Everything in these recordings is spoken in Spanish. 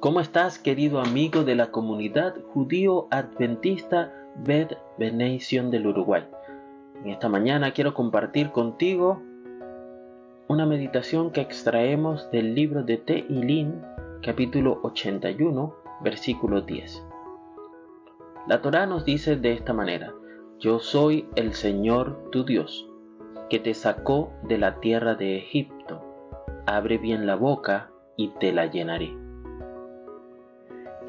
¿Cómo estás, querido amigo de la comunidad judío adventista Beth Benation del Uruguay? En esta mañana quiero compartir contigo una meditación que extraemos del libro de Teilín, capítulo 81, versículo 10. La Torá nos dice de esta manera: Yo soy el Señor tu Dios, que te sacó de la tierra de Egipto. Abre bien la boca y te la llenaré.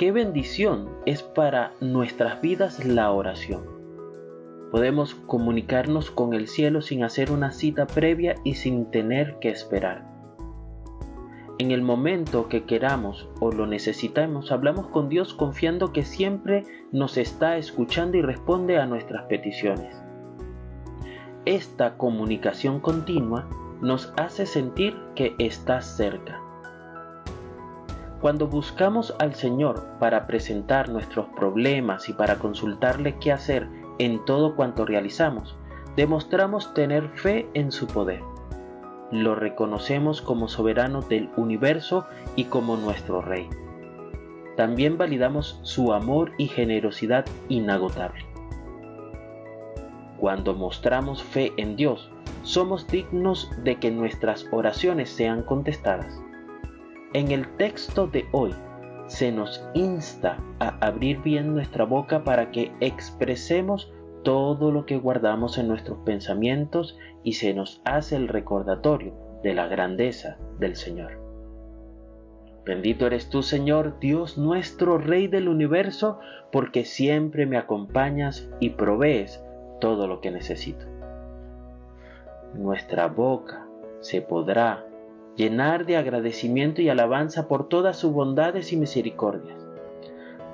Qué bendición es para nuestras vidas la oración. Podemos comunicarnos con el cielo sin hacer una cita previa y sin tener que esperar. En el momento que queramos o lo necesitamos, hablamos con Dios confiando que siempre nos está escuchando y responde a nuestras peticiones. Esta comunicación continua nos hace sentir que está cerca cuando buscamos al Señor para presentar nuestros problemas y para consultarle qué hacer en todo cuanto realizamos, demostramos tener fe en su poder. Lo reconocemos como soberano del universo y como nuestro Rey. También validamos su amor y generosidad inagotable. Cuando mostramos fe en Dios, somos dignos de que nuestras oraciones sean contestadas. En el texto de hoy se nos insta a abrir bien nuestra boca para que expresemos todo lo que guardamos en nuestros pensamientos y se nos hace el recordatorio de la grandeza del Señor. Bendito eres tú, Señor, Dios nuestro, Rey del universo, porque siempre me acompañas y provees todo lo que necesito. Nuestra boca se podrá llenar de agradecimiento y alabanza por todas sus bondades y misericordias.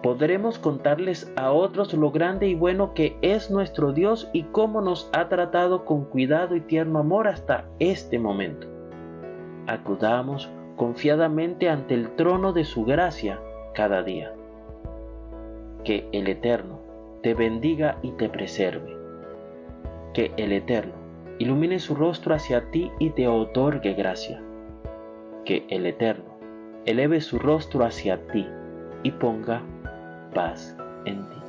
Podremos contarles a otros lo grande y bueno que es nuestro Dios y cómo nos ha tratado con cuidado y tierno amor hasta este momento. Acudamos confiadamente ante el trono de su gracia cada día. Que el Eterno te bendiga y te preserve. Que el Eterno ilumine su rostro hacia ti y te otorgue gracia que el Eterno eleve su rostro hacia ti y ponga paz en ti.